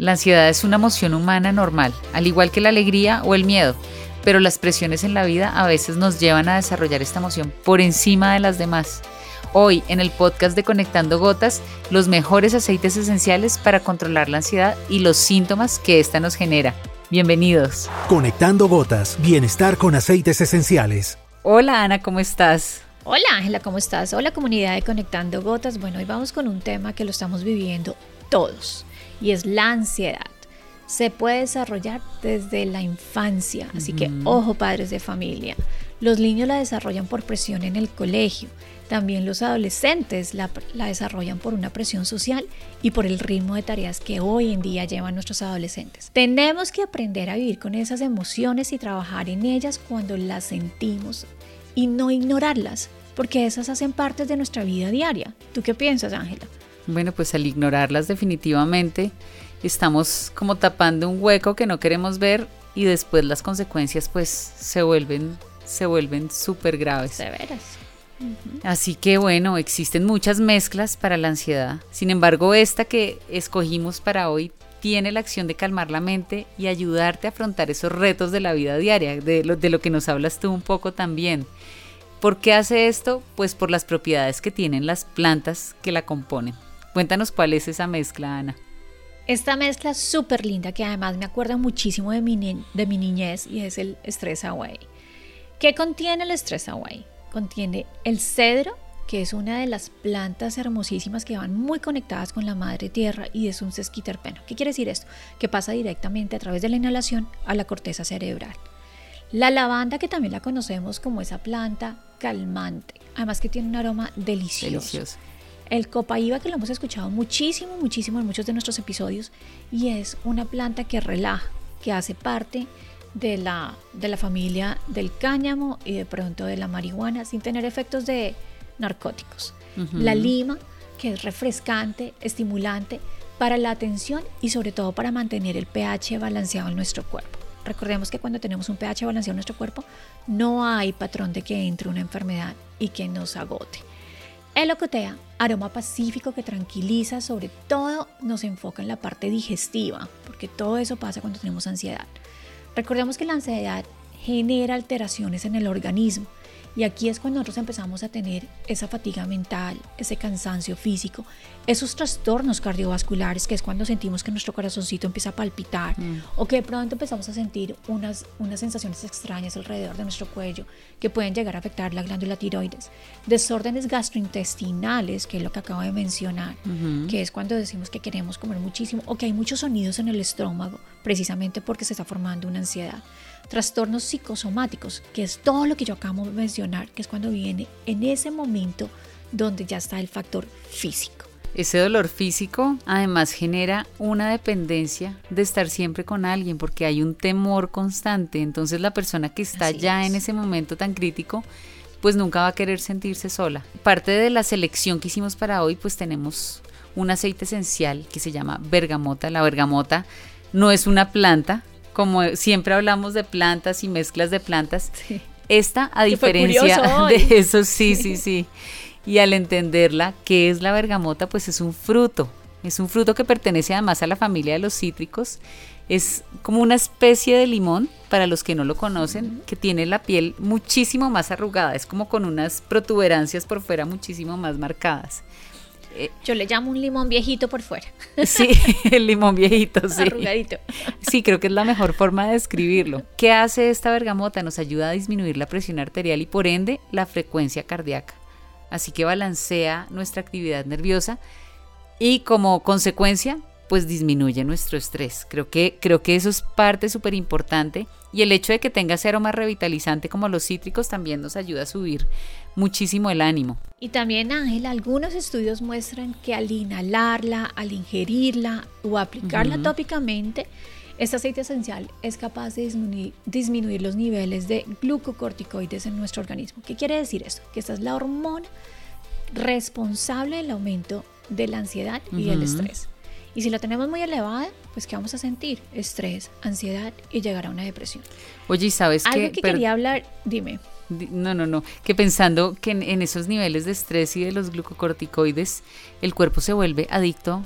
La ansiedad es una emoción humana normal, al igual que la alegría o el miedo, pero las presiones en la vida a veces nos llevan a desarrollar esta emoción por encima de las demás. Hoy, en el podcast de Conectando Gotas, los mejores aceites esenciales para controlar la ansiedad y los síntomas que ésta nos genera. Bienvenidos. Conectando Gotas, bienestar con aceites esenciales. Hola Ana, ¿cómo estás? Hola Ángela, ¿cómo estás? Hola comunidad de Conectando Gotas. Bueno, hoy vamos con un tema que lo estamos viviendo todos y es la ansiedad. Se puede desarrollar desde la infancia, así que ojo padres de familia. Los niños la desarrollan por presión en el colegio, también los adolescentes la, desarrollan por una presión social y por el ritmo de tareas que hoy en día llevan nuestros adolescentes. Tenemos que aprender a vivir con esas emociones y trabajar en ellas cuando las sentimos y no ignorarlas, porque esas hacen parte de nuestra vida diaria. ¿Tú qué piensas, Ángela? Bueno, pues al ignorarlas definitivamente estamos como tapando un hueco que no queremos ver y después las consecuencias pues se vuelven se vuelven súper graves. Severas. Así que bueno, existen muchas mezclas para la ansiedad. Sin embargo, esta que escogimos para hoy tiene la acción de calmar la mente y ayudarte a afrontar esos retos de la vida diaria, de lo, de lo que nos hablas tú un poco también. ¿Por qué hace esto? Pues por las propiedades que tienen las plantas que la componen. Cuéntanos cuál es esa mezcla, Ana. Esta mezcla súper linda que además me acuerda muchísimo de mi, niñez y es el Stress Away. ¿Qué contiene el Stress Away? Contiene el cedro, que es una de las plantas hermosísimas que van muy conectadas con la madre tierra y es un sesquiterpeno. ¿Qué quiere decir esto? Que pasa directamente a través de la inhalación a la corteza cerebral. La lavanda, que también la conocemos como esa planta calmante, además que tiene un aroma delicioso. delicioso el copaíba que lo hemos escuchado muchísimo, muchísimo en muchos de nuestros episodios y es una planta que relaja, que hace parte de la, de la familia del cáñamo y de pronto de la marihuana sin tener efectos de narcóticos. La lima, que es refrescante, estimulante para la atención y sobre todo para mantener el pH balanceado en nuestro cuerpo. Recordemos que cuando tenemos un pH balanceado en nuestro cuerpo, no hay patrón de que entre una enfermedad y que nos agote. El ocotea, aroma pacífico que tranquiliza, sobre todo nos enfoca en la parte digestiva, porque todo eso pasa cuando tenemos ansiedad. Recordemos que la ansiedad genera alteraciones en el organismo y aquí es cuando nosotros empezamos a tener esa fatiga mental, ese cansancio físico, esos trastornos cardiovasculares, que es cuando sentimos que nuestro corazoncito empieza a palpitar mm. o que de pronto empezamos a sentir unas, unas sensaciones extrañas alrededor de nuestro cuello que pueden llegar a afectar la glándula tiroides. Desórdenes gastrointestinales, que es lo que acabo de mencionar, que es cuando decimos que queremos comer muchísimo o que hay muchos sonidos en el estómago, precisamente porque se está formando una ansiedad trastornos psicosomáticos, que es todo lo que yo acabo de mencionar, que es cuando viene en ese momento donde ya está el factor físico. Ese dolor físico además genera una dependencia de estar siempre con alguien porque hay un temor constante. Entonces la persona que está ya en ese momento tan crítico, pues nunca va a querer sentirse sola. Parte de la selección que hicimos para hoy, pues tenemos un aceite esencial que se llama bergamota. La bergamota no es una planta, como siempre hablamos de plantas y mezclas de plantas, esta, a diferencia de eso, sí, sí, sí. Y al entenderla, ¿qué es la bergamota? Pues es un fruto. Es un fruto que pertenece además a la familia de los cítricos. Es como una especie de limón, para los que no lo conocen, que tiene la piel muchísimo más arrugada. Es como con unas protuberancias por fuera muchísimo más marcadas. Eh, Yo le llamo un limón viejito por fuera. Sí, el limón viejito, sí. Arrugadito. Sí, creo que es la mejor forma de describirlo. ¿Qué hace esta bergamota? Nos ayuda a disminuir la presión arterial y por ende la frecuencia cardíaca. Así que balancea nuestra actividad nerviosa y como consecuencia pues disminuye nuestro estrés. Creo que, creo que eso es parte súper importante y el hecho de que tenga ese aroma revitalizante como los cítricos también nos ayuda a subir muchísimo el ánimo. Y también Ángel, algunos estudios muestran que al inhalarla, al ingerirla o aplicarla tópicamente, este aceite esencial es capaz de disminuir, disminuir, los niveles de glucocorticoides en nuestro organismo. ¿Qué quiere decir esto? Que esta es la hormona responsable del aumento de la ansiedad y del estrés. Y si la tenemos muy elevada, pues ¿qué vamos a sentir? Estrés, ansiedad y llegar a una depresión. Oye, ¿sabes qué? Algo que quería hablar, dime. No, no, no. Que pensando que en, esos niveles de estrés y de los glucocorticoides, el cuerpo se vuelve adicto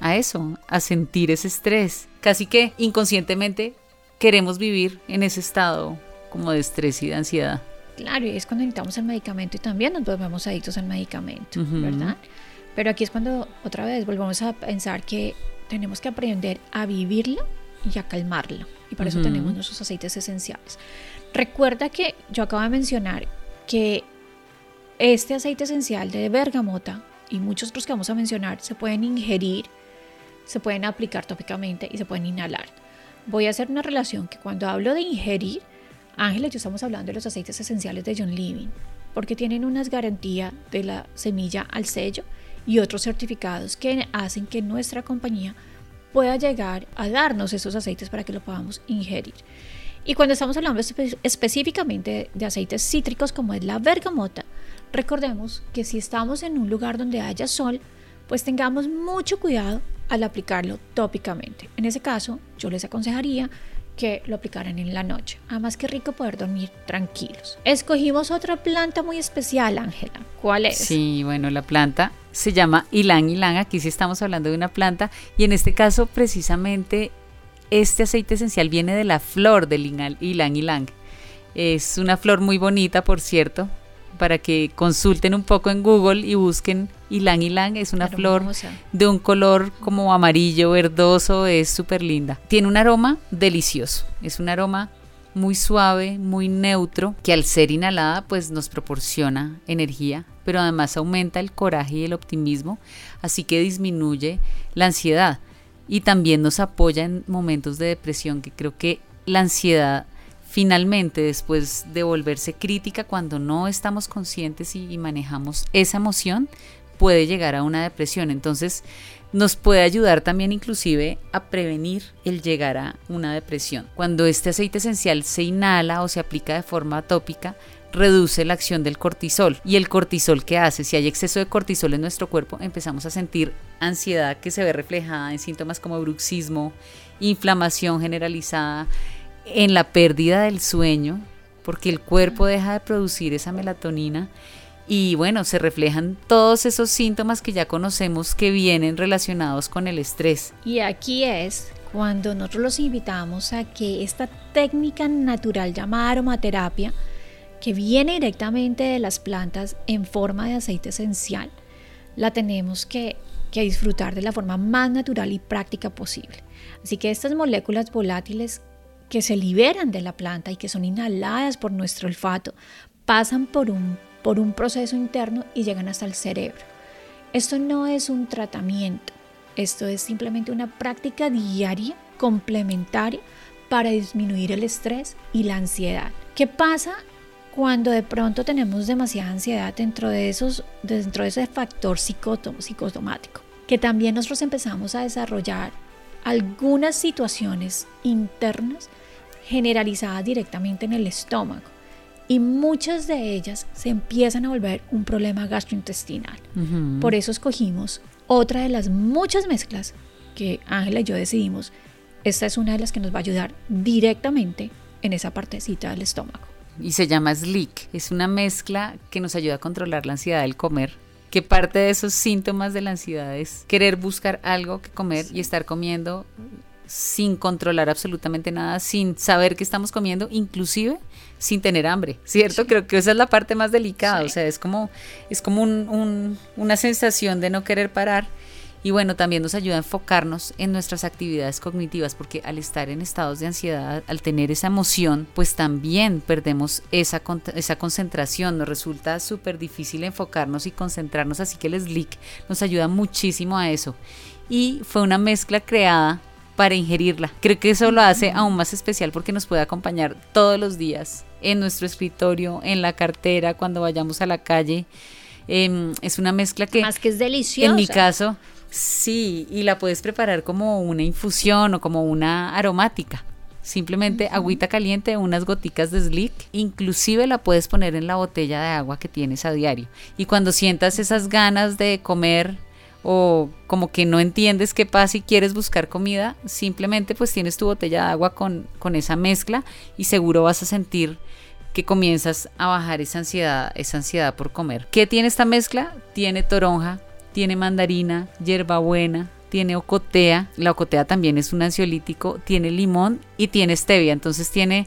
a eso, a sentir ese estrés. Casi que inconscientemente queremos vivir en ese estado como de estrés y de ansiedad. Claro, y es cuando necesitamos el medicamento y también nos volvemos adictos al medicamento, ¿verdad? Pero aquí es cuando otra vez volvemos a pensar que tenemos que aprender a vivirlo y a calmarlo. Y por eso tenemos nuestros aceites esenciales. Recuerda que yo acabo de mencionar que este aceite esencial de bergamota y muchos otros que vamos a mencionar se pueden ingerir, se pueden aplicar tópicamente y se pueden inhalar. Voy a hacer una relación que cuando hablo de ingerir, Ángeles, yo estamos hablando de los aceites esenciales de John Living, porque tienen unas garantías de la semilla al sello y otros certificados que hacen que nuestra compañía pueda llegar a darnos esos aceites para que lo podamos ingerir. Y cuando estamos hablando específicamente de aceites cítricos como es la bergamota, recordemos que si estamos en un lugar donde haya sol, pues tengamos mucho cuidado al aplicarlo tópicamente. En ese caso, yo les aconsejaría que lo aplicaran en la noche. Además, qué rico poder dormir tranquilos. Escogimos otra planta muy especial, Ángela. ¿Cuál es? Sí, bueno, la planta se llama Ilang Ilang. Aquí sí estamos hablando de una planta y en este caso precisamente este aceite esencial viene de la flor del Ilang Ilang. Es una flor muy bonita, por cierto, para que consulten un poco en Google y busquen Ilang Ilang. Es una flor de un color como amarillo, verdoso, es súper linda. Tiene un aroma delicioso, es un aroma muy suave, muy neutro, que al ser inhalada pues nos proporciona energía, pero además aumenta el coraje y el optimismo, así que disminuye la ansiedad y también nos apoya en momentos de depresión, que creo que la ansiedad finalmente después de volverse crítica cuando no estamos conscientes y, manejamos esa emoción, puede llegar a una depresión. Entonces nos puede ayudar también inclusive a prevenir el llegar a una depresión. Cuando este aceite esencial se inhala o se aplica de forma tópica, reduce la acción del cortisol. ¿Y el cortisol qué hace? Si hay exceso de cortisol en nuestro cuerpo, empezamos a sentir ansiedad que se ve reflejada en síntomas como bruxismo, inflamación generalizada, en la pérdida del sueño, porque el cuerpo deja de producir esa melatonina y bueno, se reflejan todos esos síntomas que ya conocemos que vienen relacionados con el estrés. Y aquí es cuando nosotros los invitamos a que esta técnica natural llamada aromaterapia, que viene directamente de las plantas en forma de aceite esencial, la tenemos que, que disfrutar de la forma más natural y práctica posible. Así que estas moléculas volátiles que se liberan de la planta y que son inhaladas por nuestro olfato, pasan por un, por un proceso interno y llegan hasta el cerebro. Esto no es un tratamiento, esto es simplemente una práctica diaria complementaria para disminuir el estrés y la ansiedad. ¿Qué pasa cuando de pronto tenemos demasiada ansiedad dentro de, esos, dentro de ese factor psicosomático? Que también nosotros empezamos a desarrollar algunas situaciones internas generalizadas directamente en el estómago y muchas de ellas se empiezan a volver un problema gastrointestinal. Por eso escogimos otra de las muchas mezclas que Ángela y yo decidimos. Esta es una de las que nos va a ayudar directamente en esa partecita del estómago. Y se llama Slick. Es una mezcla que nos ayuda a controlar la ansiedad del comer que parte de esos síntomas de la ansiedad es querer buscar algo que comer y estar comiendo sin controlar absolutamente nada, sin saber qué estamos comiendo, inclusive sin tener hambre, ¿cierto? Creo que esa es la parte más delicada, o sea, es como, es como una sensación de no querer parar y bueno, también nos ayuda a enfocarnos en nuestras actividades cognitivas, porque al estar en estados de ansiedad, al tener esa emoción, pues también perdemos esa, esa concentración. Nos resulta súper difícil enfocarnos y concentrarnos, así que el Slick nos ayuda muchísimo a eso. Y fue una mezcla creada para ingerirla. Creo que eso lo hace aún más especial porque nos puede acompañar todos los días en nuestro escritorio, en la cartera, cuando vayamos a la calle. Em, es una mezcla que... Más que es deliciosa. En mi caso, Sí, y la puedes preparar como una infusión o como una aromática. Simplemente agüita caliente, unas goticas de slick, inclusive la puedes poner en la botella de agua que tienes a diario. Y cuando sientas esas ganas de comer o como que no entiendes qué pasa y quieres buscar comida, simplemente pues tienes tu botella de agua con, con esa mezcla y seguro vas a sentir que comienzas a bajar esa ansiedad, esa ansiedad por comer. ¿Qué tiene esta mezcla? Tiene toronja, tiene mandarina, hierbabuena, tiene ocotea, la ocotea también es un ansiolítico, tiene limón y tiene stevia, entonces tiene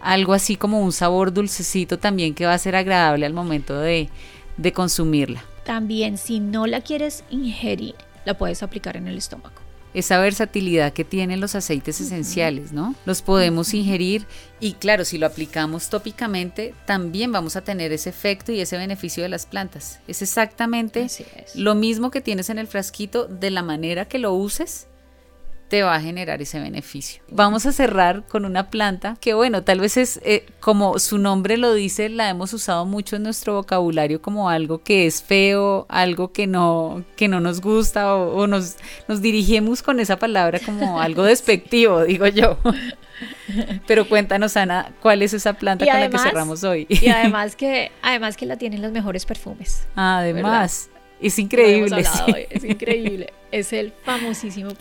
algo así como un sabor dulcecito también que va a ser agradable al momento de, de consumirla. También si no la quieres ingerir, la puedes aplicar en el estómago esa versatilidad que tienen los aceites esenciales, ¿no? Los podemos ingerir y claro, si lo aplicamos tópicamente, también vamos a tener ese efecto y ese beneficio de las plantas. Es exactamente lo mismo que tienes en el frasquito de la manera que lo uses te va a generar ese beneficio. Vamos a cerrar con una planta que, bueno, tal vez es eh, como su nombre lo dice, la hemos usado mucho en nuestro vocabulario como algo que es feo, algo que no, que no nos gusta o, nos, nos dirigimos con esa palabra como algo despectivo, digo yo. Pero cuéntanos, Ana, ¿cuál es esa planta con la que cerramos hoy? Y además que, además que la tienen los mejores perfumes. Además, es increíble. es increíble. Es el famosísimo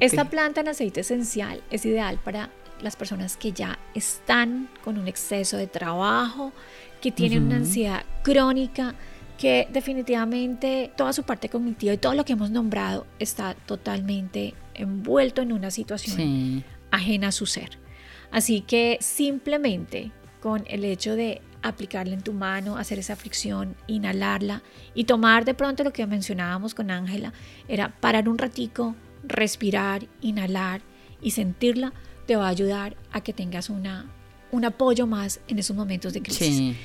Esta planta en aceite esencial es ideal para las personas que ya están con un exceso de trabajo, que tienen una ansiedad crónica, que definitivamente toda su parte cognitiva y todo lo que hemos nombrado está totalmente envuelto en una situación ajena a su ser. Así que simplemente con el hecho de aplicarla en tu mano, hacer esa fricción, inhalarla y tomar de pronto lo que mencionábamos con Ángela, era parar un ratico, respirar, inhalar y sentirla te va a ayudar a que tengas una, un apoyo más en esos momentos de crisis.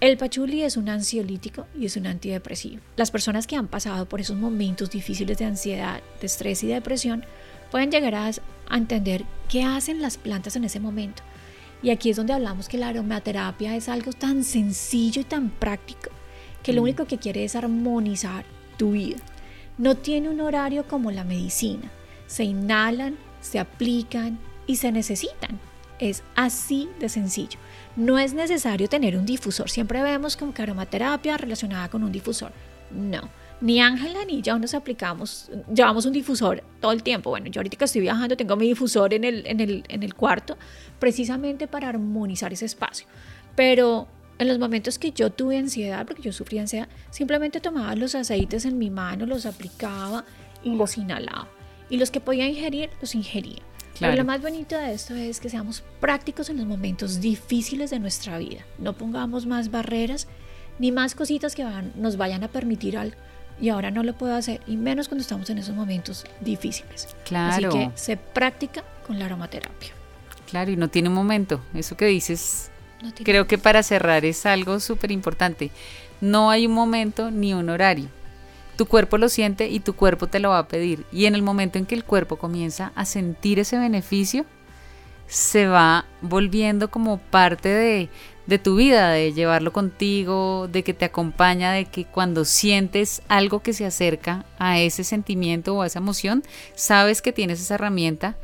El pachuli es un ansiolítico y es un antidepresivo. Las personas que han pasado por esos momentos difíciles de ansiedad, de estrés y de depresión pueden llegar a, a entender qué hacen las plantas en ese momento. Y aquí es donde hablamos que la aromaterapia es algo tan sencillo y tan práctico que lo mm. único que quiere es armonizar tu vida. No tiene un horario como la medicina. Se inhalan, se aplican y se necesitan. Es así de sencillo. No es necesario tener un difusor. Siempre vemos como que aromaterapia relacionada con un difusor. No. Ni Ángela ni yo nos aplicamos, llevamos un difusor todo el tiempo. Bueno, yo ahorita que estoy viajando tengo mi difusor en el, en el, en el cuarto precisamente para armonizar ese espacio. Pero en los momentos que yo tuve ansiedad, porque yo sufría ansiedad, simplemente tomaba los aceites en mi mano, los aplicaba y los inhalaba. Y los que podía ingerir, los ingería. Pero lo más bonito de esto es que seamos prácticos en los momentos difíciles de nuestra vida. No pongamos más barreras ni más cositas que nos vayan a permitir algo. Y ahora no lo puedo hacer, y menos cuando estamos en esos momentos difíciles. Claro. Así que se practica con la aromaterapia. Claro, y no tiene un momento. Eso que dices Creo que para cerrar es algo súper importante. No hay un momento ni un horario. Tu cuerpo lo siente y tu cuerpo te lo va a pedir. Y en el momento en que el cuerpo comienza a sentir ese beneficio, se va volviendo como parte de, de tu vida, de llevarlo contigo, de que te acompaña, de que cuando sientes algo que se acerca a ese sentimiento o a esa emoción, sabes que tienes esa herramienta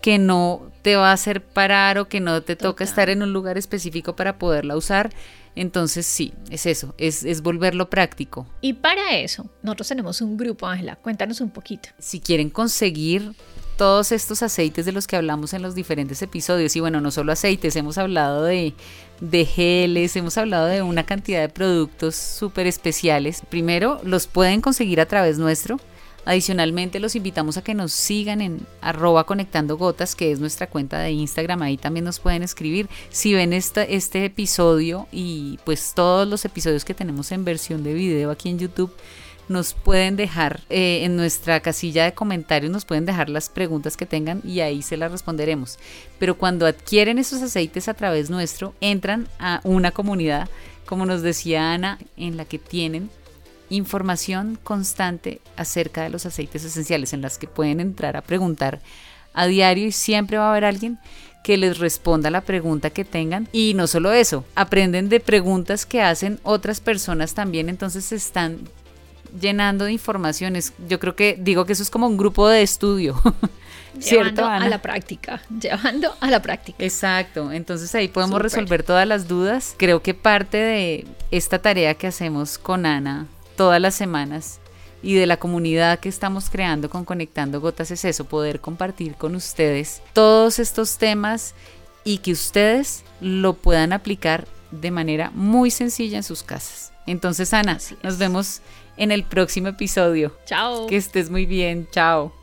que no te va a hacer parar o que no te toca estar en un lugar específico para poderla usar. Entonces sí, es eso, es, es, volverlo práctico. Y para eso, nosotros tenemos un grupo, Ángela, cuéntanos un poquito. Si quieren conseguir todos estos aceites de los que hablamos en los diferentes episodios, y bueno, no solo aceites, hemos hablado de, de geles, hemos hablado de una cantidad de productos súper especiales. Primero, los pueden conseguir a través nuestro Adicionalmente los invitamos a que nos sigan en arroba conectando gotas, que es nuestra cuenta de Instagram, ahí también nos pueden escribir. Si ven este, episodio y pues todos los episodios que tenemos en versión de video aquí en YouTube, nos pueden dejar eh, en nuestra casilla de comentarios, nos pueden dejar las preguntas que tengan y ahí se las responderemos. Pero cuando adquieren esos aceites a través nuestro, entran a una comunidad, como nos decía Ana, en la que tienen información constante acerca de los aceites esenciales en las que pueden entrar a preguntar a diario y siempre va a haber alguien que les responda la pregunta que tengan. Y no solo eso, aprenden de preguntas que hacen otras personas también, entonces se están llenando de informaciones. Yo creo que digo que eso es como un grupo de estudio. ¿Cierto, llevando a la práctica, llevando a la práctica. Exacto, entonces ahí podemos resolver todas las dudas. Creo que parte de esta tarea que hacemos con Ana todas las semanas y de la comunidad que estamos creando con Conectando Gotas es eso, poder compartir con ustedes todos estos temas y que ustedes lo puedan aplicar de manera muy sencilla en sus casas. Entonces, Ana, nos vemos en el próximo episodio. Chao. Que estés muy bien. Chao.